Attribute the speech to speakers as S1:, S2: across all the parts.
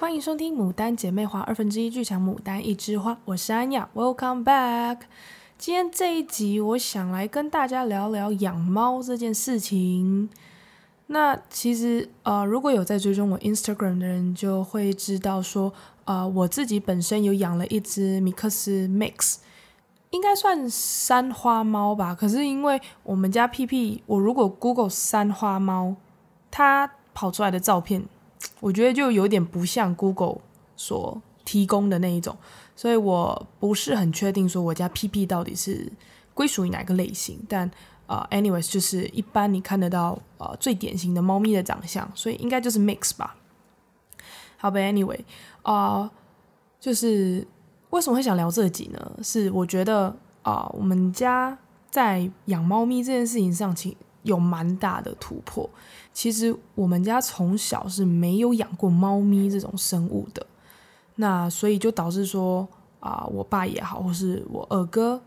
S1: 欢迎收听《牡丹姐妹花》二分之一剧场，《牡丹一枝花》，我是安雅，Welcome back。今天这一集，我想来跟大家聊聊养猫这件事情。那其实，呃，如果有在追踪我 Instagram 的人，就会知道说，呃，我自己本身有养了一只米克斯 Mix，应该算三花猫吧。可是因为我们家屁屁，我如果 Google 三花猫，它跑出来的照片。我觉得就有点不像 Google 所提供的那一种，所以我不是很确定说我家 PP 到底是归属于哪个类型。但呃，anyways，就是一般你看得到呃最典型的猫咪的长相，所以应该就是 mix 吧。好吧，anyway，啊、就是为什么会想聊这集呢？是我觉得啊、我们家在养猫咪这件事情上，其有蛮大的突破。其实我们家从小是没有养过猫咪这种生物的，那所以就导致说啊、我爸也好，或是我二哥，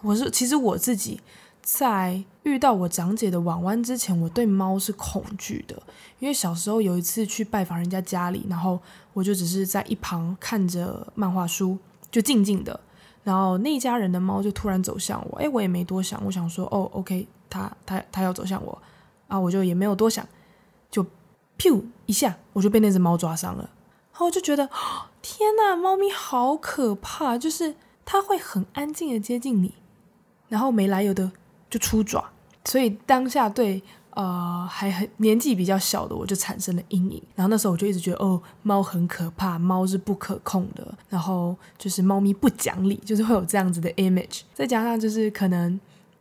S1: 我是其实我自己，在遇到我长姐的婉婉之前，我对猫是恐惧的，因为小时候有一次去拜访人家家里，然后我就只是在一旁看着漫画书，就静静的，然后那家人的猫就突然走向我，诶，我也没多想，我想说，哦，OK，它它它要走向我。啊！我就也没有多想，就咻一下，我就被那只猫抓伤了。然后我就觉得，天哪，猫咪好可怕！就是它会很安静的接近你，然后没来由的就出爪。所以当下对呃还很年纪比较小的我就产生了阴影。然后那时候我就一直觉得，哦，猫很可怕，猫是不可控的。然后就是猫咪不讲理，就是会有这样子的 image。再加上就是可能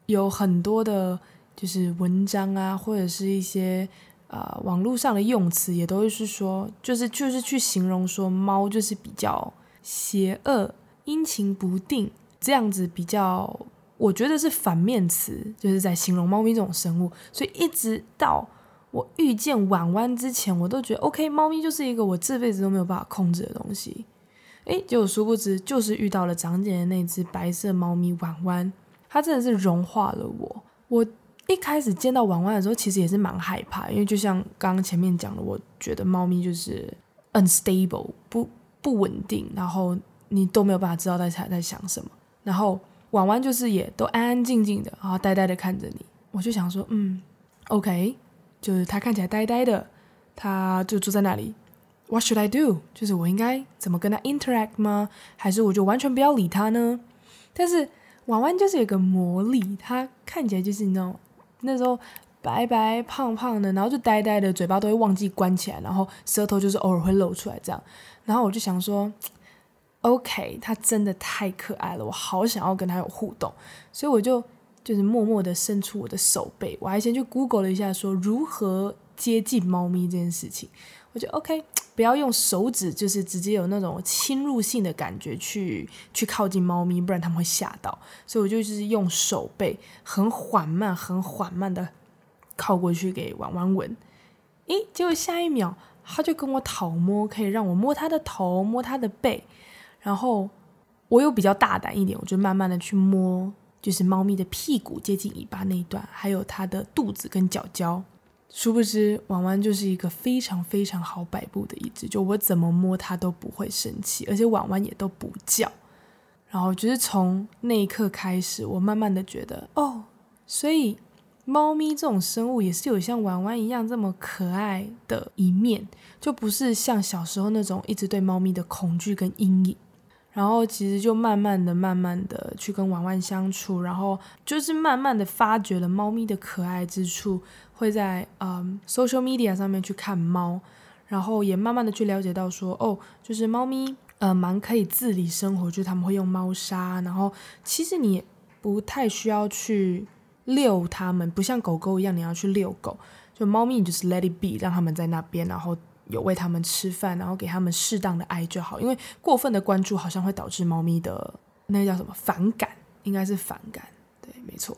S1: 有很多的。就是文章啊，或者是一些呃网络上的用词，也都是说，就是就是去形容说猫就是比较邪恶、阴晴不定这样子，比较我觉得是反面词，就是在形容猫咪这种生物。所以一直到我遇见婉婉之前，我都觉得 OK，猫咪就是一个我这辈子都没有办法控制的东西。诶，结果殊不知，就是遇到了长姐的那只白色猫咪婉婉，它真的是融化了我，我。一开始见到婉婉的时候，其实也是蛮害怕，因为就像刚刚前面讲的，我觉得猫咪就是 unstable，不不稳定，然后你都没有办法知道它在在想什么。然后婉婉就是也都安安静静的，然后呆呆的看着你。我就想说，嗯，OK，就是它看起来呆呆的，它就坐在那里。What should I do？就是我应该怎么跟它 interact 吗？还是我就完全不要理它呢？但是婉婉就是有个魔力，它看起来就是那种。那时候白白胖胖的，然后就呆呆的，嘴巴都会忘记关起来，然后舌头就是偶尔会露出来这样。然后我就想说，OK，它真的太可爱了，我好想要跟它有互动，所以我就就是默默的伸出我的手背，我还先去 Google 了一下，说如何接近猫咪这件事情，我就 OK。不要用手指，就是直接有那种侵入性的感觉去去靠近猫咪，不然它们会吓到。所以我就是用手背很缓慢、很缓慢的靠过去给婉婉闻。诶，结果下一秒它就跟我讨摸，可以让我摸它的头、摸它的背。然后我又比较大胆一点，我就慢慢的去摸，就是猫咪的屁股接近尾巴那一段，还有它的肚子跟脚脚。殊不知，婉婉就是一个非常非常好摆布的一只，就我怎么摸它都不会生气，而且婉婉也都不叫。然后就是从那一刻开始，我慢慢的觉得，哦，所以猫咪这种生物也是有像婉婉一样这么可爱的一面，就不是像小时候那种一直对猫咪的恐惧跟阴影。然后其实就慢慢的、慢慢的去跟婉婉相处，然后就是慢慢的发掘了猫咪的可爱之处。会在嗯 social media 上面去看猫，然后也慢慢的去了解到说，哦，就是猫咪呃蛮可以自理生活，就是他们会用猫砂，然后其实你不太需要去遛它们，不像狗狗一样你要去遛狗，就猫咪你就是 let it be，让他们在那边，然后有喂他们吃饭，然后给他们适当的爱就好，因为过分的关注好像会导致猫咪的那个叫什么反感，应该是反感，对，没错。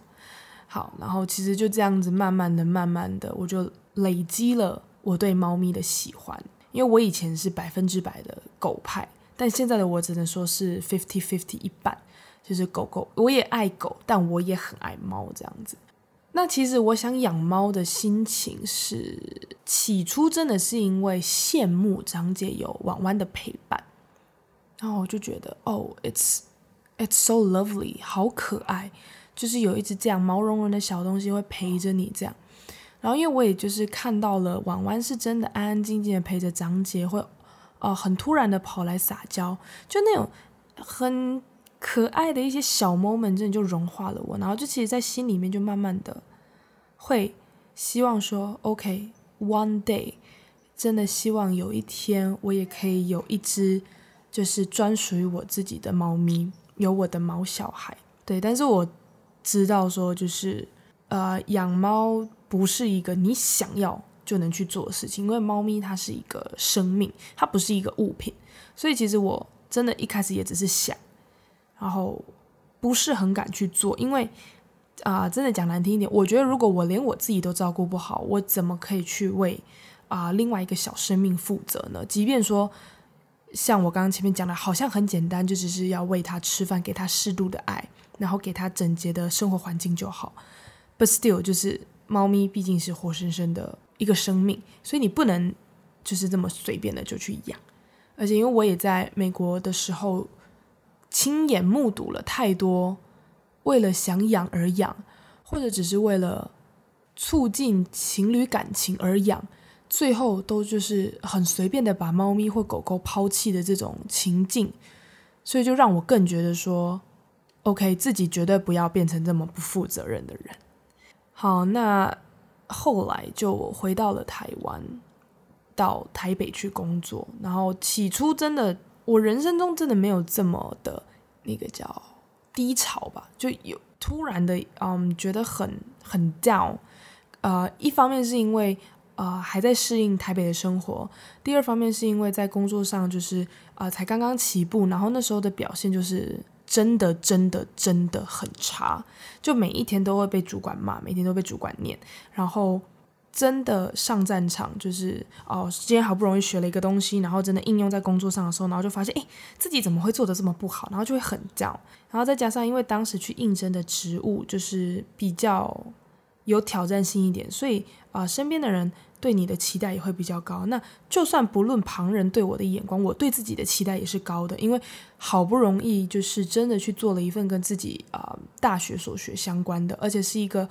S1: 好，然后其实就这样子，慢慢的、慢慢的，我就累积了我对猫咪的喜欢。因为我以前是百分之百的狗派，但现在的我只能说是 fifty fifty 一半，就是狗狗，我也爱狗，但我也很爱猫这样子。那其实我想养猫的心情是，起初真的是因为羡慕张姐有婉婉的陪伴，然后我就觉得哦，it's it's so lovely，好可爱，就是有一只这样毛茸茸的小东西会陪着你这样。然后因为我也就是看到了婉婉是真的安安静静的陪着张姐，会呃很突然的跑来撒娇，就那种很。可爱的一些小 moment 真的就融化了我，然后就其实，在心里面就慢慢的会希望说，OK，one day，真的希望有一天我也可以有一只就是专属于我自己的猫咪，有我的毛小孩。对，但是我知道说，就是呃，养猫不是一个你想要就能去做的事情，因为猫咪它是一个生命，它不是一个物品，所以其实我真的一开始也只是想。然后不是很敢去做，因为啊、真的讲难听一点，我觉得如果我连我自己都照顾不好，我怎么可以去为啊、另外一个小生命负责呢？即便说像我刚刚前面讲的，好像很简单，就只是要喂它吃饭，给它适度的爱，然后给它整洁的生活环境就好。But still，就是猫咪毕竟是活生生的一个生命，所以你不能就是这么随便的就去养。而且因为我也在美国的时候。亲眼目睹了太多为了想养而养，或者只是为了促进情侣感情而养，最后都就是很随便的把猫咪或狗狗抛弃的这种情境，所以就让我更觉得说，OK，自己绝对不要变成这么不负责任的人。好，那后来就回到了台湾，到台北去工作，然后起初真的。我人生中真的没有这么的那个叫低潮吧，就有突然的嗯觉得很很 down，呃，一方面是因为呃还在适应台北的生活，第二方面是因为在工作上就是呃才刚刚起步，然后那时候的表现就是真的真的真的很差，就每一天都会被主管骂，每天都被主管念，然后。真的上战场就是哦，今天好不容易学了一个东西，然后真的应用在工作上的时候，然后就发现哎，自己怎么会做得这么不好，然后就会很焦。然后再加上因为当时去应征的职务就是比较有挑战性一点，所以啊、身边的人对你的期待也会比较高。那就算不论旁人对我的眼光，我对自己的期待也是高的，因为好不容易就是真的去做了一份跟自己啊、大学所学相关的，而且是一个。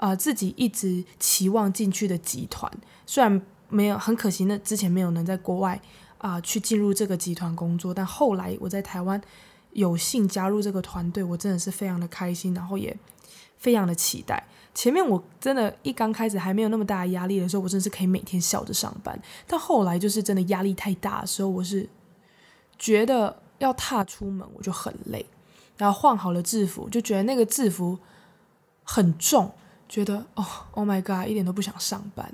S1: 啊、自己一直期望进去的集团，虽然没有很可惜，那之前没有能在国外啊、去进入这个集团工作，但后来我在台湾有幸加入这个团队，我真的是非常的开心，然后也非常的期待。前面我真的，一刚开始还没有那么大的压力的时候，我真的是可以每天笑着上班，但后来就是真的压力太大的时候，我是觉得要踏出门我就很累，然后换好了制服，就觉得那个制服很重。觉得哦，Oh my God，一点都不想上班，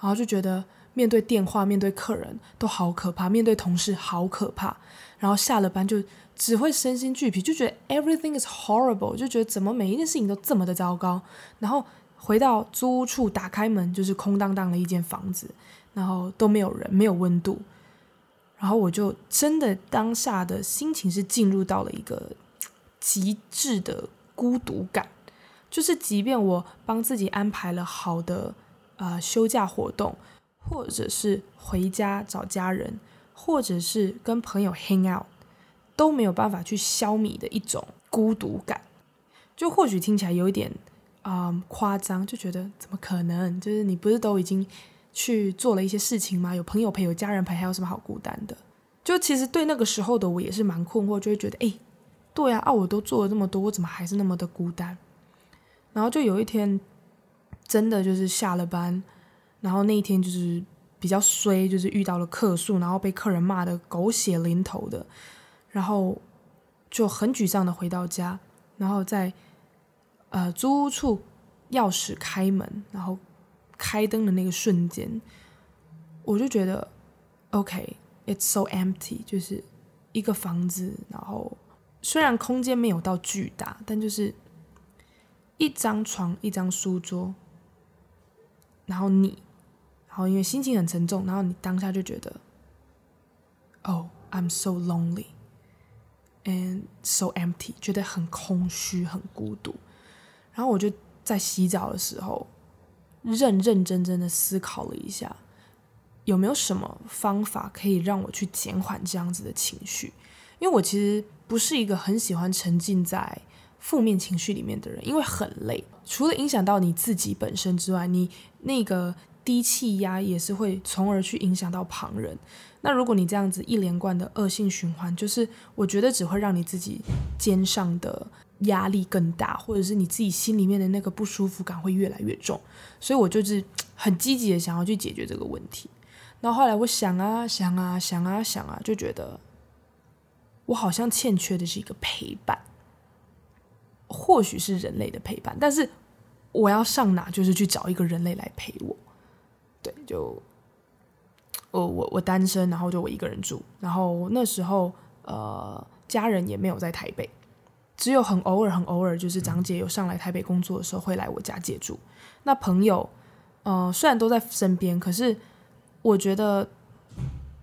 S1: 然后就觉得面对电话、面对客人都好可怕，面对同事好可怕，然后下了班就只会身心俱疲，就觉得 everything is horrible，就觉得怎么每一件事情都这么的糟糕。然后回到租屋处，打开门就是空荡荡的一间房子，然后都没有人，没有温度，然后我就真的当下的心情是进入到了一个极致的孤独感。就是，即便我帮自己安排了好的呃休假活动，或者是回家找家人，或者是跟朋友 hang out，都没有办法去消弭的一种孤独感。就或许听起来有一点啊、夸张，就觉得怎么可能？就是你不是都已经去做了一些事情吗？有朋友陪，有家人陪，还有什么好孤单的？就其实对那个时候的我也是蛮困惑，就会觉得，哎，对啊，啊，我都做了这么多，我怎么还是那么的孤单？然后就有一天，真的就是下了班，然后那一天就是比较衰，就是遇到了客诉，然后被客人骂的狗血淋头的，然后就很沮丧的回到家，然后在呃租屋处钥匙开门，然后开灯的那个瞬间，我就觉得，OK，it's so empty，就是一个房子，然后虽然空间没有到巨大，但就是。一张床，一张书桌，然后你，然后因为心情很沉重，然后你当下就觉得，Oh, I'm so lonely and so empty，觉得很空虚、很孤独。然后我就在洗澡的时候，认认真真的思考了一下，有没有什么方法可以让我去减缓这样子的情绪？因为我其实不是一个很喜欢沉浸在负面情绪里面的人，因为很累。除了影响到你自己本身之外，你那个低气压也是会从而去影响到旁人。那如果你这样子一连贯的恶性循环，就是我觉得只会让你自己肩上的压力更大，或者是你自己心里面的那个不舒服感会越来越重。所以我就是很积极的想要去解决这个问题。然后后来我想啊想啊想啊想啊，就觉得我好像欠缺的是一个陪伴，或许是人类的陪伴，但是我要上哪就是去找一个人类来陪我。对，就我我我单身，然后就我一个人住，然后那时候呃家人也没有在台北，只有很偶尔很偶尔，就是长姐有上来台北工作的时候会来我家借住。那朋友呃虽然都在身边，可是我觉得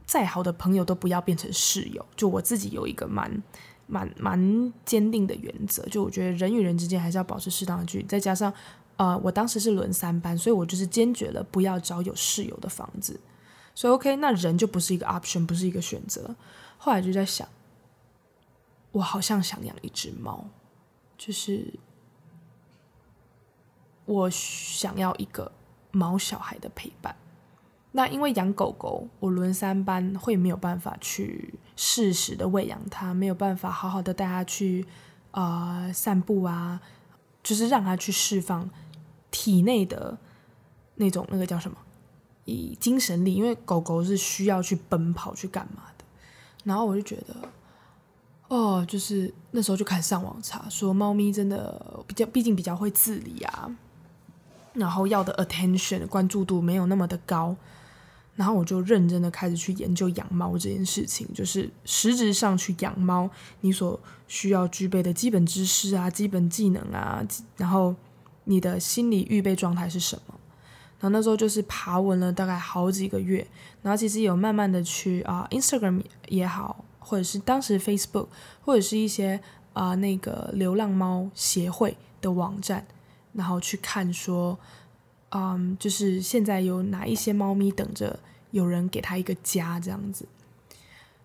S1: 再好的朋友都不要变成室友。就我自己有一个蛮蛮蛮坚定的原则，就我觉得人与人之间还是要保持适当的距离，再加上。呃，我当时是轮三班，所以我就是坚决了不要找有室友的房子。所以 OK，那人就不是一个 option，不是一个选择。后来就在想，我好像想养一只猫，就是我想要一个毛小孩的陪伴。那因为养狗狗，我轮三班会没有办法去适时的喂养它，没有办法好好的带它去啊、散步啊，就是让它去释放。体内的那种那个叫什么？以精神力，因为狗狗是需要去奔跑去干嘛的。然后我就觉得，哦，就是那时候就开始上网查，说猫咪真的比较，毕竟比较会自理啊，然后要的 attention 关注度没有那么的高。然后我就认真的开始去研究养猫这件事情，就是实质上去养猫，你所需要具备的基本知识啊、基本技能啊，然后。你的心理预备状态是什么？然后那时候就是爬文了大概好几个月，然后其实有慢慢的去啊、Instagram 也好，或者是当时 Facebook，或者是一些啊、那个流浪猫协会的网站，然后去看说，嗯，就是现在有哪一些猫咪等着有人给它一个家这样子。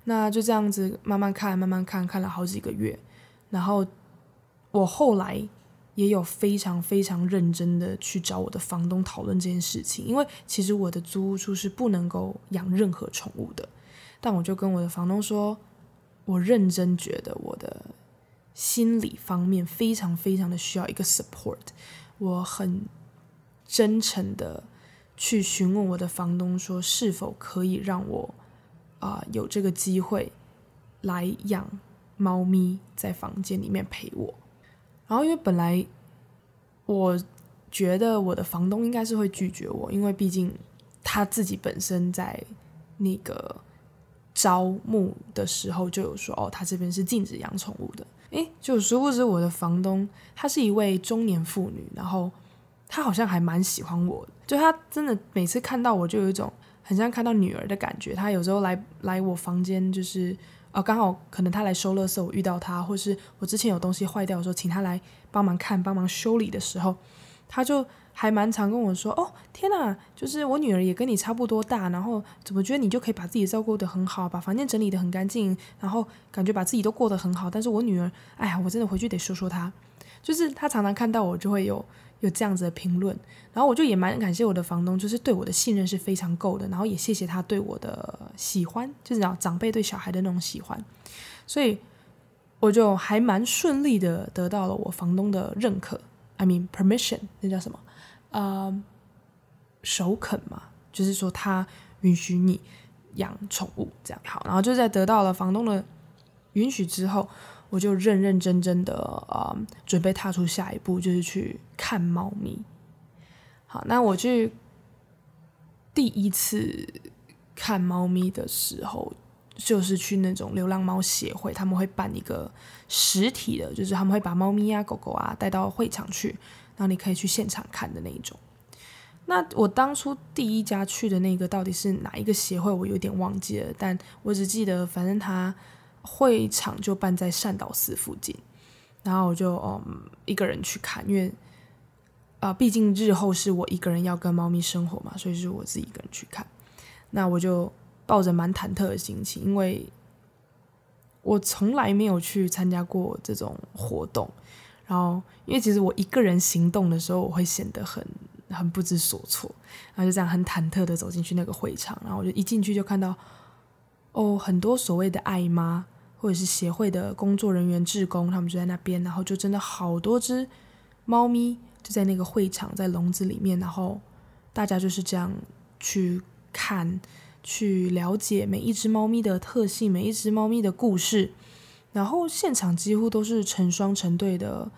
S1: 那就这样子慢慢看，慢慢看，看了好几个月，然后我后来。也有非常非常认真的去找我的房东讨论这件事情，因为其实我的租屋处是不能够养任何宠物的。但我就跟我的房东说，我认真觉得我的心理方面非常非常的需要一个 support。我很真诚的去询问我的房东说，是否可以让我啊、有这个机会来养猫咪在房间里面陪我。然后，因为本来我觉得我的房东应该是会拒绝我，因为毕竟他自己本身在那个招募的时候就有说，哦，他这边是禁止养宠物的。诶，就殊不知我的房东她是一位中年妇女，然后他好像还蛮喜欢我，就他真的每次看到我就有一种很像看到女儿的感觉。他有时候来来我房间就是。哦，刚好可能他来收垃圾，我遇到他，或是我之前有东西坏掉的时候，请他来帮忙看、帮忙修理的时候，他就还蛮常跟我说：“哦，天哪，就是我女儿也跟你差不多大，然后怎么觉得你就可以把自己照顾得很好，把房间整理得很干净，然后感觉把自己都过得很好。但是我女儿，哎呀，我真的回去得说说她，就是他常常看到我就会有。”有这样子的评论，然后我就也蛮感谢我的房东，就是对我的信任是非常够的，然后也谢谢他对我的喜欢，就是讲长辈对小孩的那种喜欢，所以我就还蛮顺利的得到了我房东的认可，I mean permission，那叫什么？呃，首肯嘛，就是说他允许你养宠物这样。好，然后就在得到了房东的允许之后。我就认认真真的啊、准备踏出下一步，就是去看猫咪。好，那我去第一次看猫咪的时候，就是去那种流浪猫协会，他们会办一个实体的，就是他们会把猫咪啊、狗狗啊带到会场去，然后你可以去现场看的那一种。那我当初第一家去的那个到底是哪一个协会，我有点忘记了，但我只记得，反正他。会场就办在善导寺附近，然后我就嗯一个人去看，因为啊，毕竟日后是我一个人要跟猫咪生活嘛，所以是我自己一个人去看。那我就抱着蛮忐忑的心情，因为我从来没有去参加过这种活动。然后，因为其实我一个人行动的时候，我会显得很很不知所措。然后就这样很忐忑的走进去那个会场，然后我就一进去就看到，哦，很多所谓的爱妈或者是协会的工作人员、志工，他们就在那边，然后就真的好多只猫咪。就在那个会场，在笼子里面，然后大家就是这样去看、去了解每一只猫咪的特性、每一只猫咪的故事。然后现场几乎都是成双成对的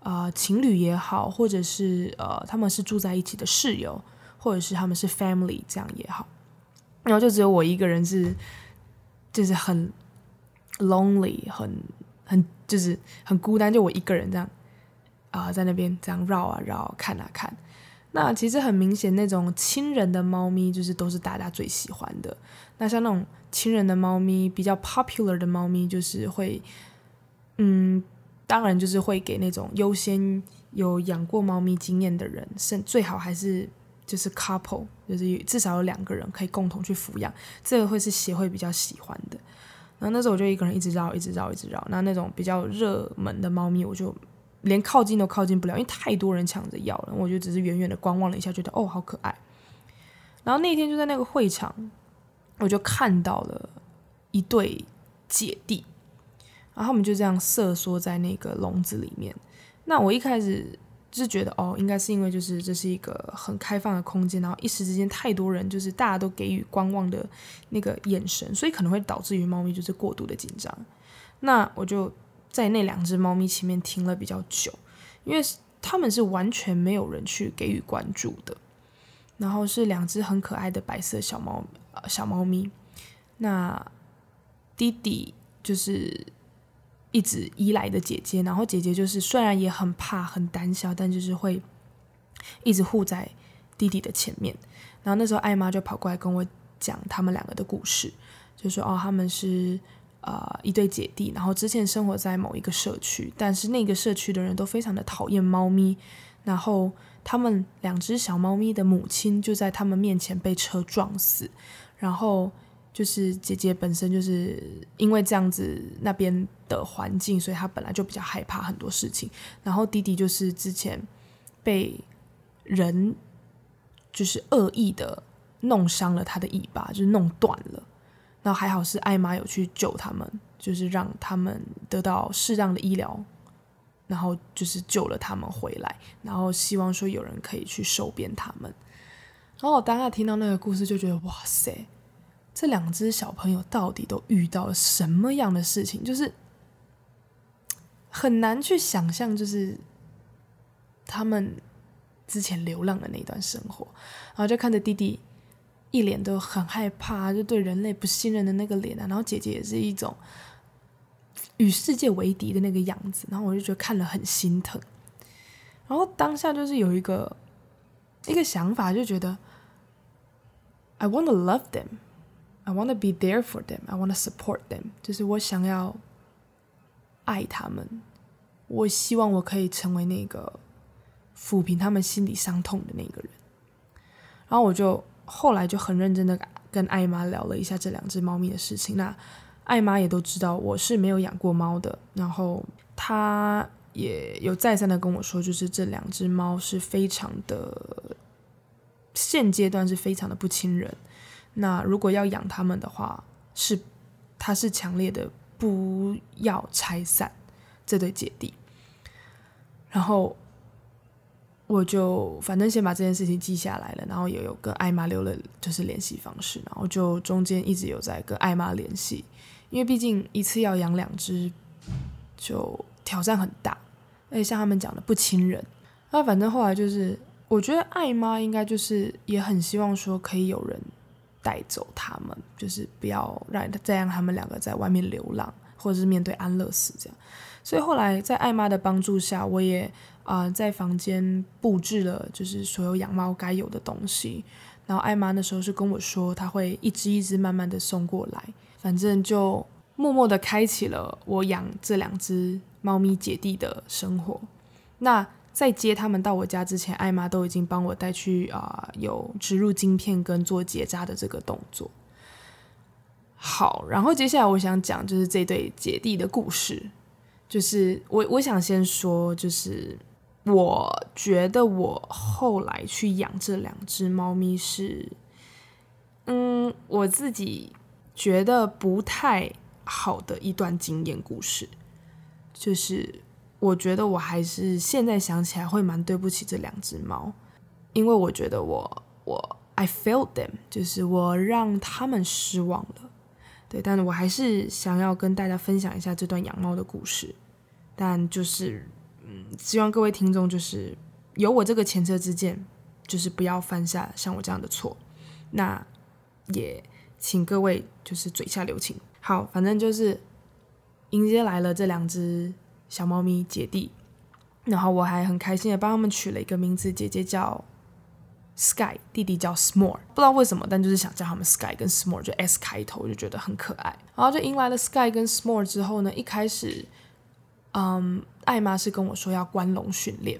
S1: 啊、情侣也好，或者是呃他们是住在一起的室友，或者是他们是 family 这样也好。然后就只有我一个人是，就是很 lonely，很很就是很孤单，就我一个人这样。啊、在那边这样绕啊绕，看啊看，那其实很明显，那种亲人的猫咪就是都是大家最喜欢的。那像那种亲人的猫咪，比较 popular 的猫咪，就是会，嗯，当然就是会给那种优先有养过猫咪经验的人，甚最好还是就是 couple，就是至少有两个人可以共同去抚养，这个会是协会比较喜欢的。然后那时候我就一个人一直绕，一直绕，一直绕。那那种比较热门的猫咪，我就。连靠近都靠近不了，因为太多人抢着要了。我就只是远远的观望了一下，觉得哦，好可爱。然后那天就在那个会场，我就看到了一对姐弟，然后他们就这样瑟缩在那个笼子里面。那我一开始就是觉得哦，应该是因为就是这是一个很开放的空间，然后一时之间太多人，就是大家都给予观望的那个眼神，所以可能会导致于猫咪就是过度的紧张。那我就。在那两只猫咪前面停了比较久，因为他们是完全没有人去给予关注的。然后是两只很可爱的白色小猫，呃，小猫咪。那弟弟就是一直依赖的姐姐，然后姐姐就是虽然也很怕、很胆小，但就是会一直护在弟弟的前面。然后那时候艾妈就跑过来跟我讲他们两个的故事，就说哦，他们是。呃，一对姐弟，然后之前生活在某一个社区，但是那个社区的人都非常的讨厌猫咪，然后他们两只小猫咪的母亲就在他们面前被车撞死，然后就是姐姐本身就是因为这样子那边的环境，所以她本来就比较害怕很多事情，然后弟弟就是之前被人就是恶意的弄伤了他的尾巴，就是弄断了。然后还好是艾妈有去救他们，就是让他们得到适当的医疗，然后就是救了他们回来，然后希望说有人可以去收编他们。然后我当下听到那个故事，就觉得哇塞，这两只小朋友到底都遇到了什么样的事情？就是 很难去想象，就是他们之前流浪的那段生活，然后就看着弟弟。一脸都很害怕，就对人类不信任的那个脸啊，然后姐姐也是一种 与世界为敌的那个样子，然后我就觉得看了很心疼。然后当下就是有一个一个想法，就觉得 I want to love them, I want to be there for them, I want to support them，就是我想要爱他们，我希望我可以成为那个抚平他们心里伤痛的那个人。然后我就。后来就很认真的跟艾妈聊了一下这两只猫咪的事情。那艾妈也都知道我是没有养过猫的，然后她也有再三的跟我说，就是这两只猫是非常的，现阶段是非常的不亲人。那如果要养他们的话，是他是强烈的不要拆散这对姐弟。然后。我就反正先把这件事情记下来了，然后也有跟艾妈留了就是联系方式，然后就中间一直有在跟艾妈联系，因为毕竟一次要养两只，就挑战很大，而且像他们讲的不亲人，那反正后来就是我觉得艾妈应该就是也很希望说可以有人带走他们，就是不要让再让他们两个在外面流浪，或者是面对安乐死这样，所以后来在艾妈的帮助下，我也。啊、在房间布置了就是所有养猫该有的东西，然后艾妈那时候是跟我说，她会一只一只慢慢的送过来，反正就默默的开启了我养这两只猫咪姐弟的生活。那在接他们到我家之前，艾妈都已经帮我带去啊、有植入晶片跟做结扎的这个动作。好，然后接下来我想讲就是这对姐弟的故事。就是我我想先说，就是我觉得我后来去养这两只猫咪是，嗯，我自己觉得不太好的一段经验故事，就是。我觉得我还是现在想起来会蛮对不起这两只猫，因为我觉得我我 I failed them，就是我让他们失望了，对，但是我还是想要跟大家分享一下这段养猫的故事，但就是嗯，希望各位听众就是有我这个前车之鉴，就是不要犯下像我这样的错，那也请各位就是嘴下留情。好，反正就是迎接来了这两只。小猫咪姐弟，然后我还很开心的帮他们取了一个名字，姐姐叫 Sky，弟弟叫 Small，不知道为什么，但就是想叫他们 Sky 跟 Small，就 S 开头，就觉得很可爱。然后就迎来了 Sky 跟 Small 之后呢，一开始，嗯，艾玛是跟我说要关笼训练。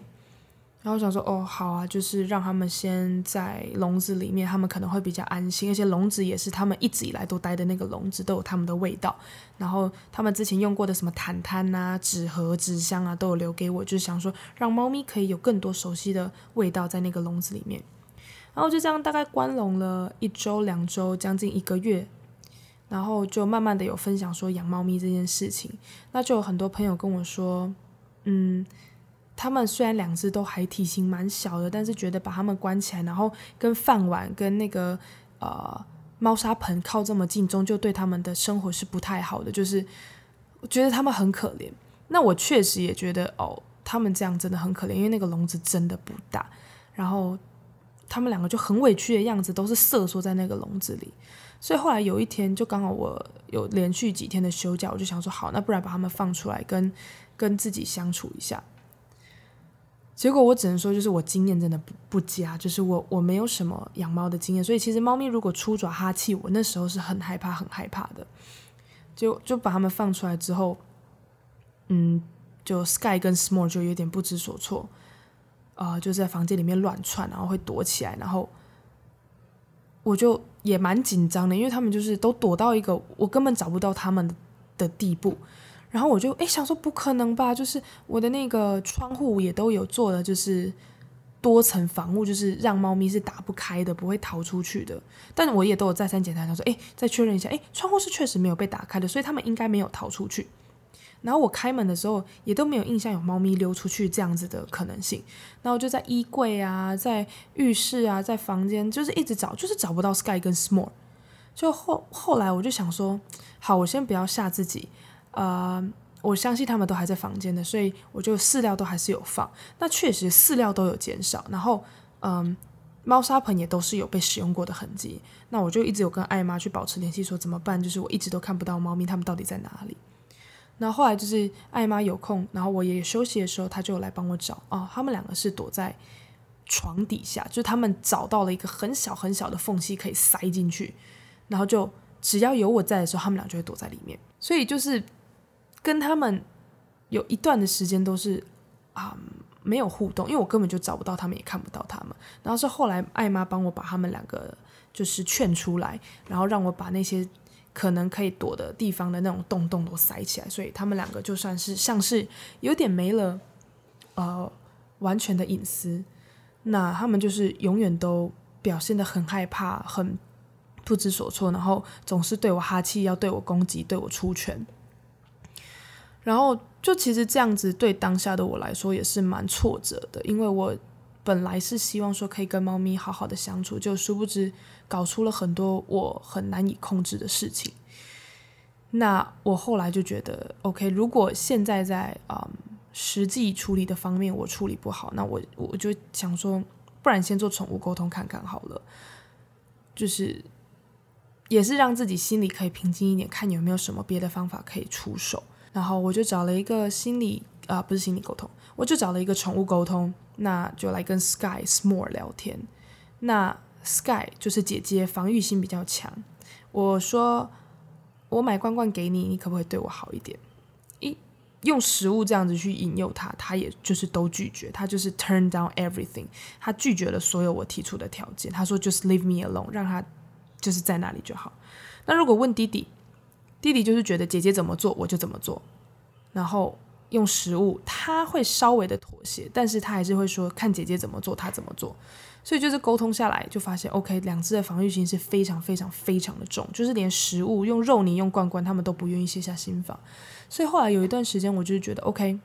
S1: 然后我想说，哦，好啊，就是让他们先在笼子里面，他们可能会比较安心，而且笼子也是他们一直以来都待的那个笼子，都有他们的味道。然后他们之前用过的什么毯毯啊、纸盒、纸箱啊，都有留给我，就是想说让猫咪可以有更多熟悉的味道在那个笼子里面。然后就这样大概关笼了一周、两周，将近一个月，然后就慢慢的有分享说养猫咪这件事情，那就有很多朋友跟我说，嗯。他们虽然两只都还体型蛮小的，但是觉得把他们关起来，然后跟饭碗跟那个呃猫砂盆靠这么近，终究对他们的生活是不太好的。就是我觉得他们很可怜。那我确实也觉得哦，他们这样真的很可怜，因为那个笼子真的不大。然后他们两个就很委屈的样子，都是瑟缩在那个笼子里。所以后来有一天，就刚好我有连续几天的休假，我就想说好，那不然把他们放出来，跟跟自己相处一下。结果我只能说，就是我经验真的不不佳，就是我我没有什么养猫的经验，所以其实猫咪如果出爪哈气，我那时候是很害怕很害怕的。就就把它们放出来之后，嗯，就 Sky 跟 Small 就有点不知所措，啊、就在房间里面乱窜，然后会躲起来，然后我就也蛮紧张的，因为他们就是都躲到一个我根本找不到他们的地步。然后我就诶想说不可能吧，就是我的那个窗户也都有做了，就是多层防护，就是让猫咪是打不开的，不会逃出去的。但我也都有再三检查，他说诶再确认一下，诶窗户是确实没有被打开的，所以他们应该没有逃出去。然后我开门的时候也都没有印象有猫咪溜出去这样子的可能性。然后就在衣柜啊，在浴室啊，在房间，就是一直找，就是找不到 Sky 跟 Small。就后后来我就想说，好，我先不要吓自己。呃，我相信他们都还在房间的，所以我就饲料都还是有放。那确实饲料都有减少，然后嗯，猫砂盆也都是有被使用过的痕迹。那我就一直有跟艾妈去保持联系，说怎么办？就是我一直都看不到猫咪，它们到底在哪里？然后后来就是艾妈有空，然后我爷爷休息的时候，他就来帮我找。哦，他们两个是躲在床底下，就是他们找到了一个很小很小的缝隙可以塞进去，然后就只要有我在的时候，他们俩就会躲在里面。所以就是。跟他们有一段的时间都是啊、没有互动，因为我根本就找不到他们，也看不到他们。然后是后来艾妈帮我把他们两个就是劝出来，然后让我把那些可能可以躲的地方的那种洞洞都塞起来，所以他们两个就算是像是有点没了呃完全的隐私。那他们就是永远都表现得很害怕，很不知所措，然后总是对我哈气，要对我攻击，对我出拳。然后就其实这样子对当下的我来说也是蛮挫折的，因为我本来是希望说可以跟猫咪好好的相处，就殊不知搞出了很多我很难以控制的事情。那我后来就觉得，OK，如果现在在嗯实际处理的方面我处理不好，那我我就想说，不然先做宠物沟通看看好了，就是也是让自己心里可以平静一点，看有没有什么别的方法可以出手。然后我就找了一个心理啊、不是心理沟通，我就找了一个宠物沟通，那就来跟 Sky S'more 聊天。那 Sky 就是姐姐，防御心比较强。我说我买罐罐给你，你可不可以对我好一点？咦，用食物这样子去引诱他，他也就是都拒绝，他就是 turn down everything，他拒绝了所有我提出的条件。他说 just leave me alone，让他就是在那里就好。那如果问弟弟，弟弟就是觉得姐姐怎么做我就怎么做，然后用食物他会稍微的妥协，但是他还是会说看姐姐怎么做他怎么做。所以就是沟通下来就发现，OK，两只的防御心是非常非常非常的重，就是连食物用肉泥用罐罐他们都不愿意卸下心防。所以后来有一段时间，我就是觉得 OK，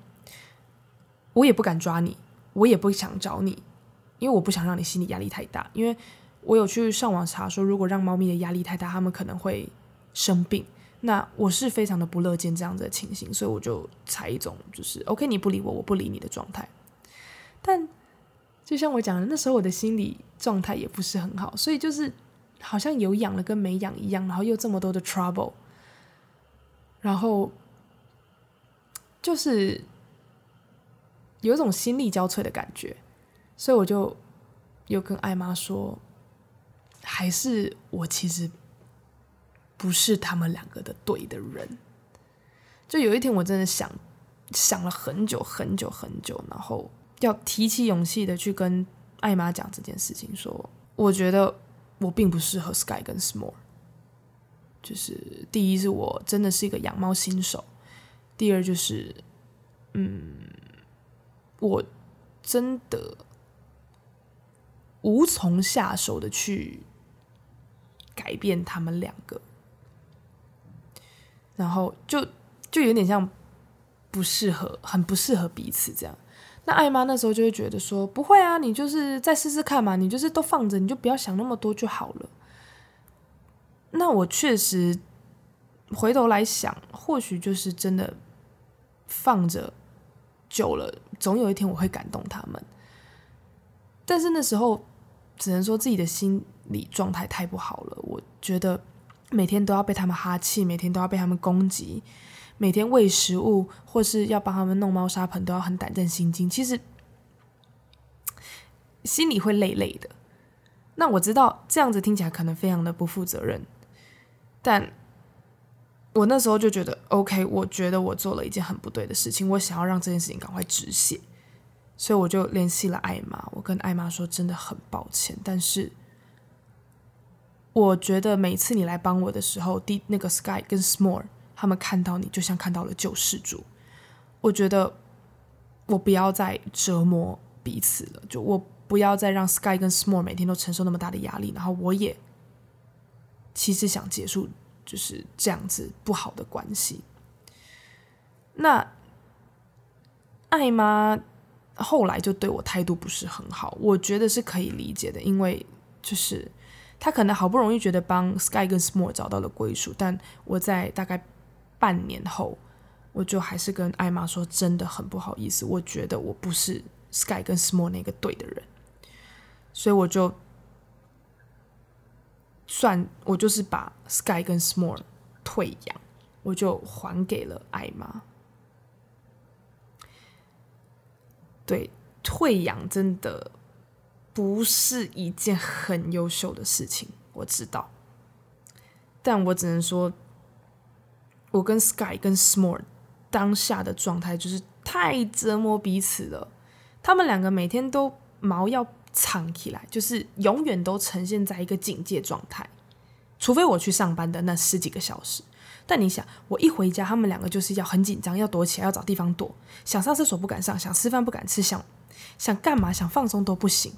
S1: 我也不敢抓你，我也不想找你，因为我不想让你心理压力太大。因为我有去上网查说，如果让猫咪的压力太大，它们可能会生病。那我是非常的不乐见这样子的情形，所以我就采一种就是 OK，你不理我，我不理你的状态。但就像我讲的，那时候我的心理状态也不是很好，所以就是好像有养了跟没养一样，然后又这么多的 trouble，然后。就是有一种心力交瘁的感觉，所以我就又跟艾妈说，还是我其实不是他们两个的对的人。就有一天，我真的想想了很久很久很久，然后要提起勇气的去跟艾玛讲这件事情，说我觉得我并不适合 Sky 跟 Small，。就是第一，是我真的是一个养猫新手。第二就是，嗯，我真的无从下手的去改变他们两个，然后就就有点像不适合，很不适合彼此这样。那艾妈那时候就会觉得说，不会啊，你就是再试试看嘛，你就是都放着，你就不要想那么多就好了。那我确实回头来想，或许就是真的。放着久了，总有一天我会感动他们。但是那时候，只能说自己的心理状态太不好了。我觉得每天都要被他们哈气，每天都要被他们攻击，每天喂食物或是要帮他们弄猫砂盆，都要很胆战心惊。其实心里会累累的。那我知道这样子听起来可能非常的不负责任，但。我那时候就觉得，OK，我觉得我做了一件很不对的事情，我想要让这件事情赶快止血，所以我就联系了艾妈。我跟艾妈说，真的很抱歉，但是我觉得每次你来帮我的时候，第那个 Sky 跟 Small 他们看到你就像看到了救世主。我觉得我不要再折磨彼此了，就我不要再让 Sky 跟 Small 每天都承受那么大的压力，然后我也其实想结束。就是这样子不好的关系。那艾妈后来就对我态度不是很好，我觉得是可以理解的，因为就是他可能好不容易觉得帮 Sky 跟 S'more 找到了归属，但我在大概半年后，我就还是跟艾玛说，真的很不好意思，我觉得我不是 Sky 跟 S'more 那个对的人，所以我就。算我就是把 Sky 跟 S'more 退养，我就还给了艾玛。对，退养真的不是一件很优秀的事情，我知道。但我只能说，我跟 Sky 跟 S'more 当下的状态就是太折磨彼此了。他们两个每天都毛要。藏起来，就是永远都呈现在一个警戒状态，除非我去上班的那十几个小时。但你想，我一回家，他们两个就是要很紧张，要躲起来，要找地方躲，想上厕所不敢上，想吃饭不敢吃，想想干嘛，想放松都不行。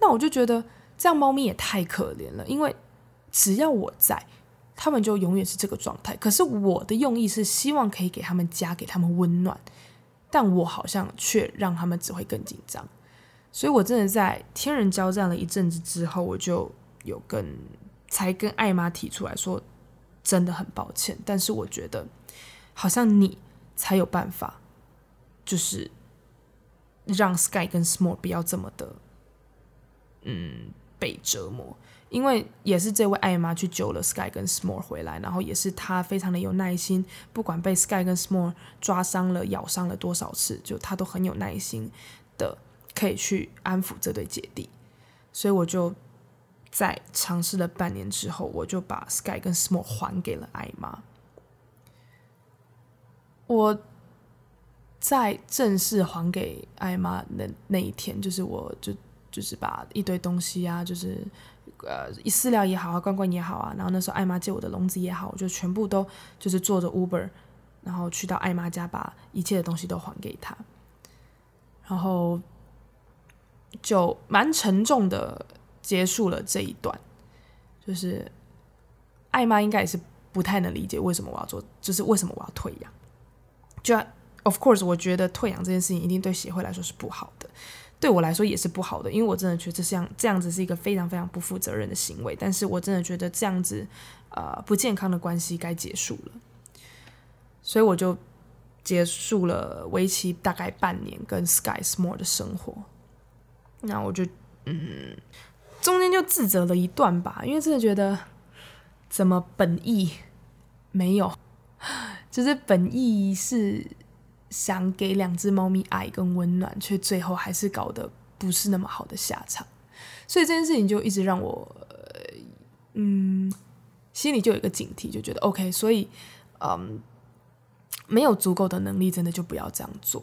S1: 那我就觉得这样猫咪也太可怜了，因为只要我在，它们就永远是这个状态。可是我的用意是希望可以给它们家，给它们温暖，但我好像却让它们只会更紧张。所以，我真的在天人交战了一阵子之后，我就有跟才跟艾妈提出来说，真的很抱歉，但是我觉得好像你才有办法，就是让 Sky 跟 Small 不要这么的，嗯，被折磨，因为也是这位艾妈去救了 Sky 跟 S'more 回来，然后也是她非常的有耐心，不管被 Sky 跟 S'more 抓伤了、咬伤了多少次，就她都很有耐心的。可以去安抚这对姐弟，所以我就在尝试了半年之后，我就把 Sky 跟 S'more 还给了艾妈。我在正式还给艾妈的那一天，就是我就就是把一堆东西啊，就是呃一饲料也好啊，罐罐也好啊，然后那时候艾妈借我的笼子也好，我就全部都就是坐着 Uber，然后去到艾妈家，把一切的东西都还给她，然后就蛮沉重的结束了这一段，就是艾妈应该也是不太能理解为什么我要做，就是为什么我要退养，就。Of course，我觉得退养这件事情一定对协会来说是不好，对我来说也是不好的，因为我真的觉得这像这样子是一个非常非常不负责任的行为。但是我真的觉得这样子，呃，不健康的关系该结束了，所以我就结束了为期大概半年跟 Sky Small 的生活。那我就嗯，中间就自责了一段吧，因为真的觉得怎么本意没有，就是本意是。想给两只猫咪爱跟温暖，却最后还是搞得不是那么好的下场，所以这件事情就一直让我，嗯，心里就有一个警惕，就觉得 OK，所以，嗯，没有足够的能力，真的就不要这样做。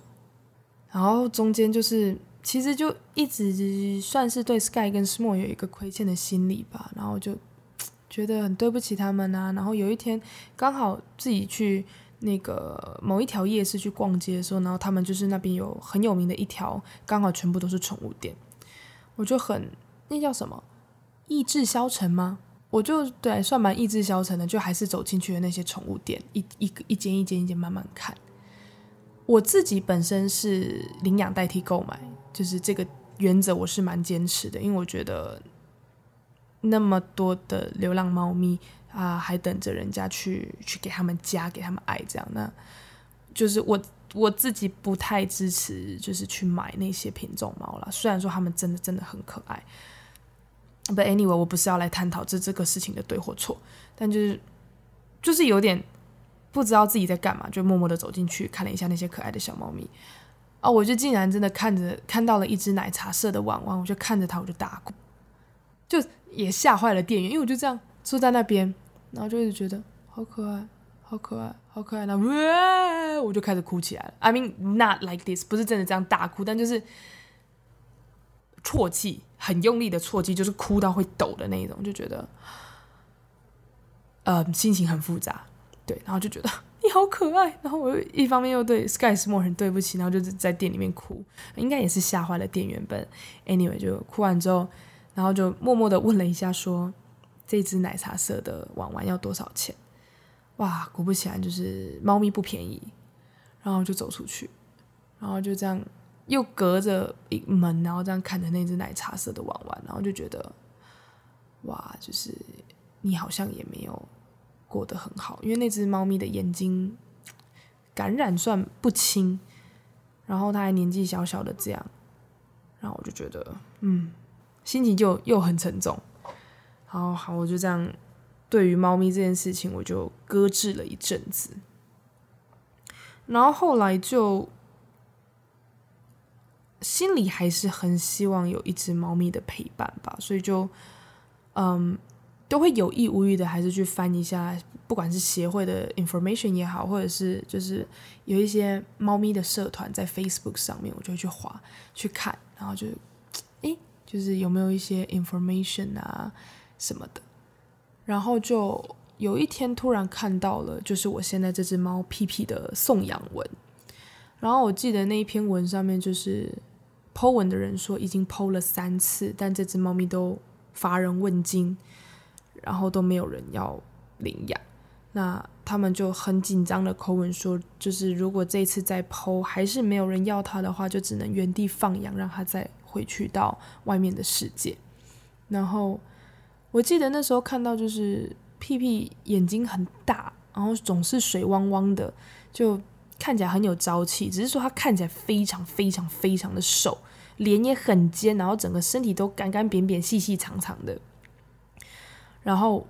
S1: 然后中间就是，其实就一直算是对 Sky 跟 S'more 有一个亏欠的心理吧，然后就觉得很对不起他们啊。然后有一天刚好自己去。那个某一条夜市去逛街的时候，然后他们就是那边有很有名的一条，刚好全部都是宠物店，我就很那叫什么意志消沉吗？我就对，算蛮意志消沉的，就还是走进去的那些宠物店，一一个一间一间一间慢慢看。我自己本身是领养代替购买，就是这个原则我是蛮坚持的，因为我觉得那么多的流浪猫咪。啊，还等着人家去去给他们家，给他们爱，这样，那就是我我自己不太支持，就是去买那些品种猫啦。虽然说他们真的真的很可爱，But anyway，我不是要来探讨这这个事情的对或错，但就是就是有点不知道自己在干嘛，就默默的走进去看了一下那些可爱的小猫咪，啊，我就竟然真的看着看到了一只奶茶色的汪汪，我就看着它，我就大哭，就也吓坏了店员，因为我就这样坐在那边。然后就一直觉得好可爱，好可爱，好可爱，然后我就开始哭起来了。I mean not like this，不是真的这样大哭，但就是啜泣，很用力的啜泣，就是哭到会抖的那一种，就觉得，呃，心情很复杂。对，然后就觉得你好可爱，然后我又一方面又对 Sky Smo 很对不起，然后就是在店里面哭，应该也是吓坏了店员本。Anyway，就哭完之后，然后就默默的问了一下说。这只奶茶色的玩玩要多少钱？哇，果不其然，就是猫咪不便宜。然后就走出去，然后就这样又隔着一门，然后这样看着那只奶茶色的玩玩，然后就觉得，哇，就是你好像也没有过得很好，因为那只猫咪的眼睛感染算不轻，然后它还年纪小小的这样，然后我就觉得，嗯，心情就又很沉重。好好，我就这样，对于猫咪这件事情，我就搁置了一阵子。然后后来就心里还是很希望有一只猫咪的陪伴吧，所以就嗯，都会有意无意的还是去翻一下，不管是协会的 information 也好，或者是就是有一些猫咪的社团在 Facebook 上面，我就会去滑去看，然后就诶，就是有没有一些 information 啊。什么的，然后就有一天突然看到了，就是我现在这只猫屁屁的送养文。然后我记得那一篇文上面就是剖文的人说已经剖了三次，但这只猫咪都乏人问津，然后都没有人要领养。那他们就很紧张的口吻说，就是如果这次再剖还是没有人要它的话，就只能原地放养，让它再回去到外面的世界。然后。我记得那时候看到就是屁屁眼睛很大，然后总是水汪汪的，就看起来很有朝气。只是说他看起来非常非常非常的瘦，脸也很尖，然后整个身体都干干扁扁、细细长长的。然后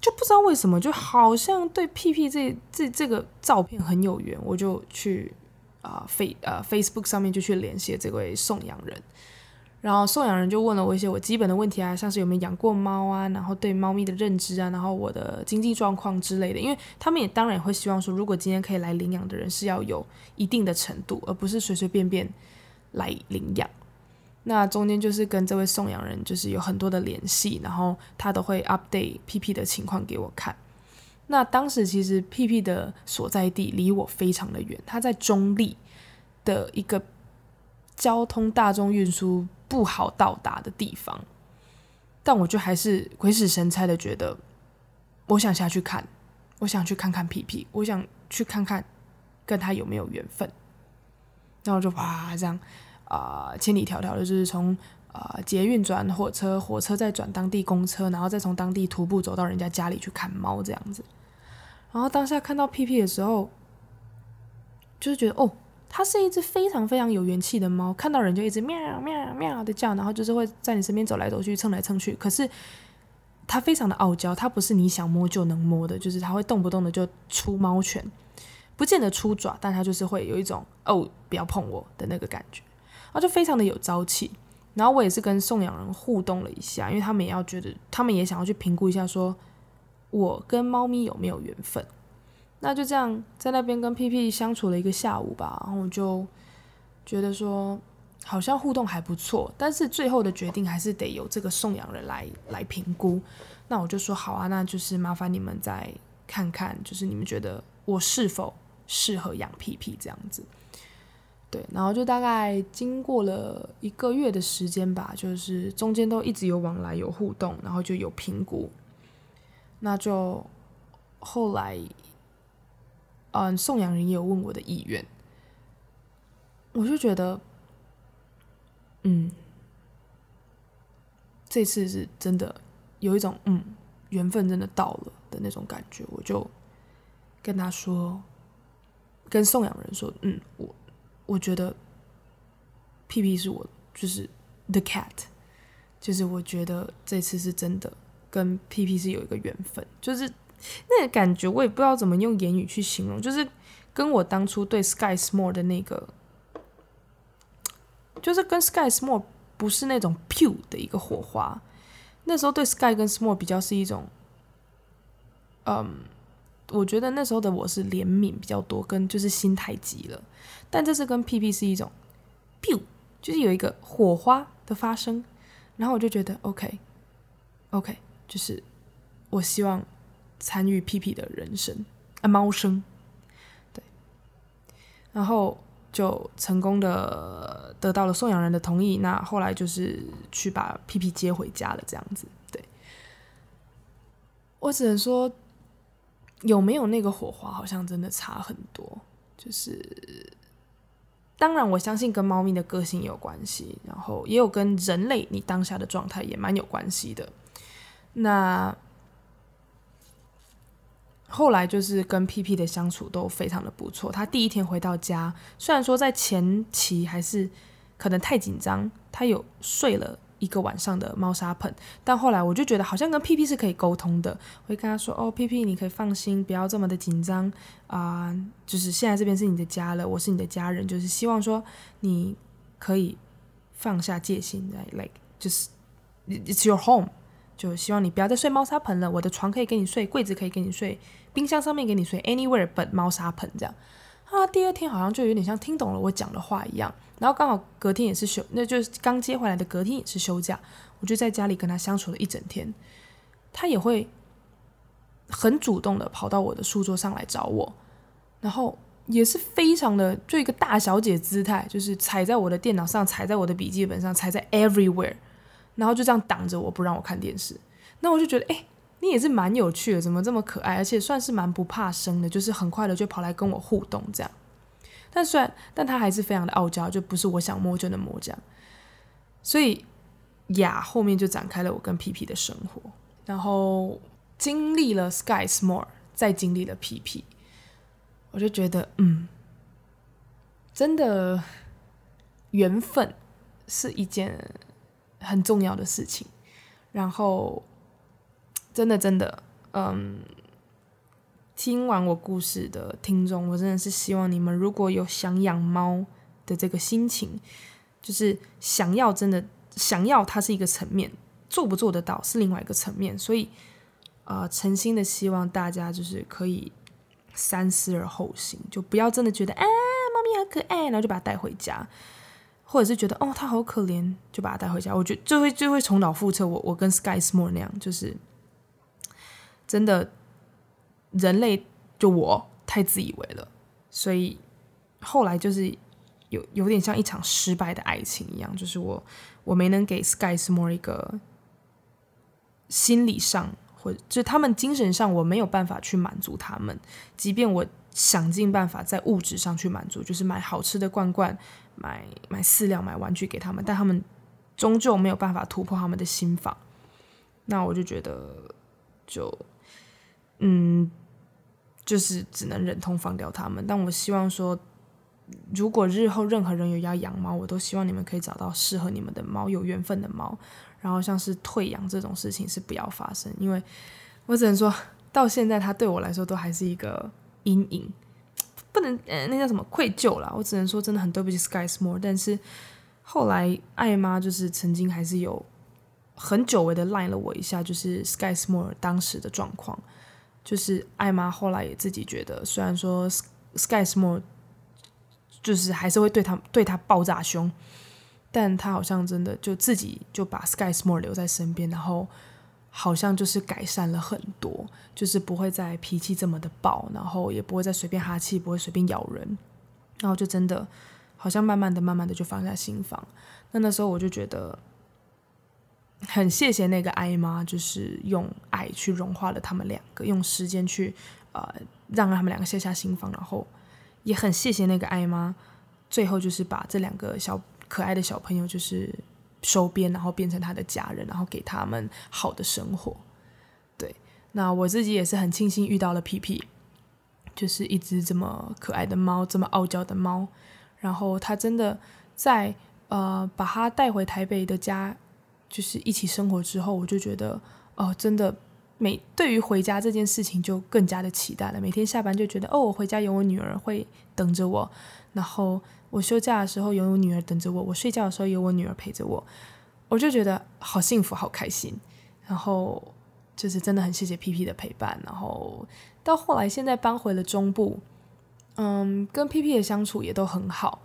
S1: 就不知道为什么，就好像对屁屁这这这个照片很有缘，我就去啊 Face 呃 Facebook 上面就去联系这位送养人。然后送养人就问了我一些我基本的问题啊，像是有没有养过猫啊，然后对猫咪的认知啊，然后我的经济状况之类的。因为他们也当然也会希望说，如果今天可以来领养的人是要有一定的程度，而不是随随便便来领养。那中间就是跟这位送养人就是有很多的联系，然后他都会 update PP 的情况给我看。那当时其实 PP 的所在地离我非常的远，他在中立的一个交通大众运输不好到达的地方，但我就还是鬼使神差的觉得，我想下去看，我想去看看屁屁，我想去看看跟他有没有缘分。然后就哇这样啊、呃，千里迢迢的，就是从啊、呃、捷运转火车，火车再转当地公车，然后再从当地徒步走到人家家里去看猫这样子。然后当下看到屁屁的时候，就是觉得哦。它是一只非常非常有元气的猫，看到人就一直喵喵喵的叫，然后就是会在你身边走来走去，蹭来蹭去。可是它非常的傲娇，它不是你想摸就能摸的，就是它会动不动的就出猫拳，不见得出爪，但它就是会有一种哦，不要碰我的那个感觉，然后就非常的有朝气。然后我也是跟送养人互动了一下，因为他们也要觉得，他们也想要去评估一下，说我跟猫咪有没有缘分。那就这样在那边跟屁屁相处了一个下午吧，然后我就觉得说好像互动还不错，但是最后的决定还是得由这个送养人来来评估。那我就说好啊，那就是麻烦你们再看看，就是你们觉得我是否适合养屁屁这样子。对，然后就大概经过了一个月的时间吧，就是中间都一直有往来有互动，然后就有评估。那就后来。嗯，送养人也有问我的意愿，我就觉得，嗯，这次是真的有一种嗯缘分真的到了的那种感觉，我就跟他说，跟送养人说，嗯，我我觉得屁屁是我就是 the cat，就是我觉得这次是真的跟屁屁是有一个缘分，就是。那个感觉我也不知道怎么用言语去形容，就是跟我当初对 Sky Small 的那个，就是跟 Sky Small 不是那种 pu 的一个火花。那时候对 Sky 跟 Small 比较是一种，嗯，我觉得那时候的我是怜悯比较多，跟就是心太急了。但这次跟 PP 是一种 Piu 就是有一个火花的发生，然后我就觉得、OK, OK, 就是我希望。参与屁屁的人生啊，猫生，对，然后就成功的得到了送养人的同意。那后来就是去把屁屁接回家了，这样子。对，我只能说，有没有那个火花，好像真的差很多。就是，当然我相信跟猫咪的个性有关系，然后也有跟人类你当下的状态也蛮有关系的。那。后来就是跟屁屁的相处都非常的不错。他第一天回到家，虽然说在前期还是可能太紧张，他有睡了一个晚上的猫砂盆，但后来我就觉得好像跟屁屁是可以沟通的。我会跟他说：“哦，屁屁，你可以放心，不要这么的紧张啊，就是现在这边是你的家了，我是你的家人，就是希望说你可以放下戒心，like 就是 it's your home。”就希望你不要再睡猫砂盆了。我的床可以给你睡，柜子可以给你睡，冰箱上面给你睡，anywhere but 猫砂盆这样。啊，第二天好像就有点像听懂了我讲的话一样。然后刚好隔天也是休，那就是刚接回来的隔天也是休假，我就在家里跟他相处了一整天。他也会很主动的跑到我的书桌上来找我，然后也是非常的就一个大小姐姿态，就是踩在我的电脑上，踩在我的笔记本上，踩在 everywhere。然后就这样挡着我不让我看电视，那我就觉得，哎，你也是蛮有趣的，怎么这么可爱，而且算是蛮不怕生的，就是很快的就跑来跟我互动这样。但虽然，但他还是非常的傲娇，就不是我想摸就能摸这样。所以呀，后面就展开了我跟皮皮的生活，然后经历了 Sky Small，再经历了皮皮，我就觉得，嗯，真的缘分是一件。很重要的事情，然后真的真的，嗯，听完我故事的听众，我真的是希望你们如果有想养猫的这个心情，就是想要真的想要它是一个层面，做不做得到是另外一个层面，所以呃，诚心的希望大家就是可以三思而后行，就不要真的觉得啊，猫咪好可爱，然后就把它带回家。或者是觉得哦，他好可怜，就把他带回家。我觉得就会就会重蹈覆辙。我我跟 Sky S'more 那样，就是真的，人类就我太自以为了，所以后来就是有有点像一场失败的爱情一样，就是我我没能给 Sky S'more 一个心理上或者就他们精神上我没有办法去满足他们，即便我想尽办法在物质上去满足，就是买好吃的罐罐。买买饲料、买玩具给他们，但他们终究没有办法突破他们的心防。那我就觉得，就嗯，就是只能忍痛放掉他们。但我希望说，如果日后任何人有要养猫，我都希望你们可以找到适合你们的猫，有缘分的猫。然后像是退养这种事情是不要发生，因为我只能说到现在，它对我来说都还是一个阴影。不能，呃，那叫什么愧疚啦。我只能说，真的很对不起 Sky S'more。但是后来爱妈就是曾经还是有很久违的赖了我一下，就是 Sky S'more 当时的状况。就是爱妈后来也自己觉得，虽然说 Sky S'more 就是还是会对他对他爆炸凶，但他好像真的就自己就把 Sky S'more 留在身边，然后。好像就是改善了很多，就是不会再脾气这么的暴，然后也不会再随便哈气，不会随便咬人，然后就真的好像慢慢的、慢慢的就放下心防。那那时候我就觉得很谢谢那个爱妈，就是用爱去融化了他们两个，用时间去呃让他们两个卸下心防，然后也很谢谢那个爱妈，最后就是把这两个小可爱的小朋友就是。收编，然后变成他的家人，然后给他们好的生活。对，那我自己也是很庆幸遇到了皮皮，就是一只这么可爱的猫，这么傲娇的猫。然后他真的在呃把他带回台北的家，就是一起生活之后，我就觉得哦、真的每对于回家这件事情就更加的期待了。每天下班就觉得哦，我回家有我女儿会等着我，然后。我休假的时候有我女儿等着我，我睡觉的时候有我女儿陪着我，我就觉得好幸福、好开心。然后就是真的很谢谢屁屁的陪伴。然后到后来现在搬回了中部，嗯，跟屁屁的相处也都很好。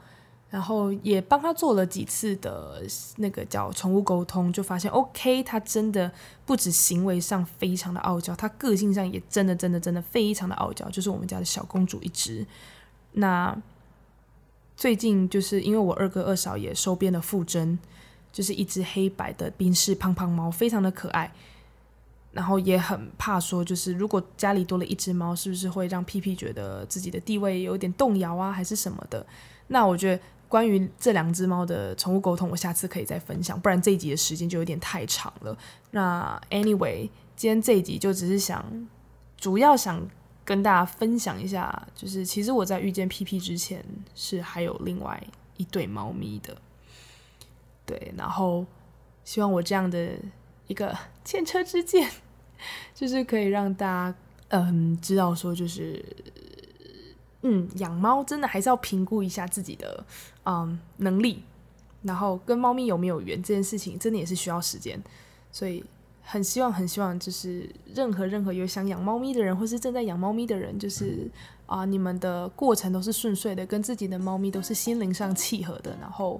S1: 然后也帮他做了几次的那个叫宠物沟通，就发现 OK，他真的不止行为上非常的傲娇，他个性上也真的、真的、真的非常的傲娇，就是我们家的小公主一只。那。最近就是因为我二哥二嫂也收编了傅真，就是一只黑白的宾士胖胖猫，非常的可爱。然后也很怕说，就是如果家里多了一只猫，是不是会让屁屁觉得自己的地位有点动摇啊，还是什么的？那我觉得关于这两只猫的宠物沟通，我下次可以再分享，不然这一集的时间就有点太长了。那 anyway，今天这一集就只是想，主要想。跟大家分享一下，就是其实我在遇见 PP 之前，是还有另外一对猫咪的，对，然后希望我这样的一个 前车之鉴，就是可以让大家嗯知道说，就是嗯养猫真的还是要评估一下自己的嗯能力，然后跟猫咪有没有缘这件事情，真的也是需要时间，所以。很希望，很希望，就是任何任何有想养猫咪的人，或是正在养猫咪的人，就是啊、呃，你们的过程都是顺遂的，跟自己的猫咪都是心灵上契合的，然后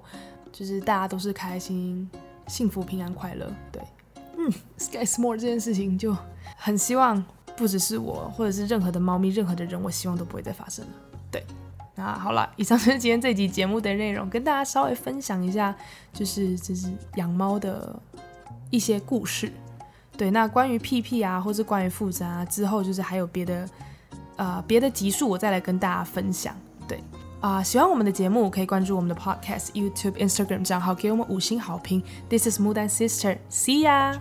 S1: 就是大家都是开心、幸福、平安、快乐。对，嗯，Sky Small 这件事情就很希望，不只是我，或者是任何的猫咪、任何的人，我希望都不会再发生了。对，那好了，以上就是今天这集节目的内容，跟大家稍微分享一下，就是就是养猫的一些故事。对，那关于屁屁啊，或是关于负责啊，之后就是还有别的，呃，别的集数我再来跟大家分享。对，啊、喜欢我们的节目可以关注我们的 Podcast、YouTube、Instagram 账号，给我们五星好评。This is Mudan Sister，See ya。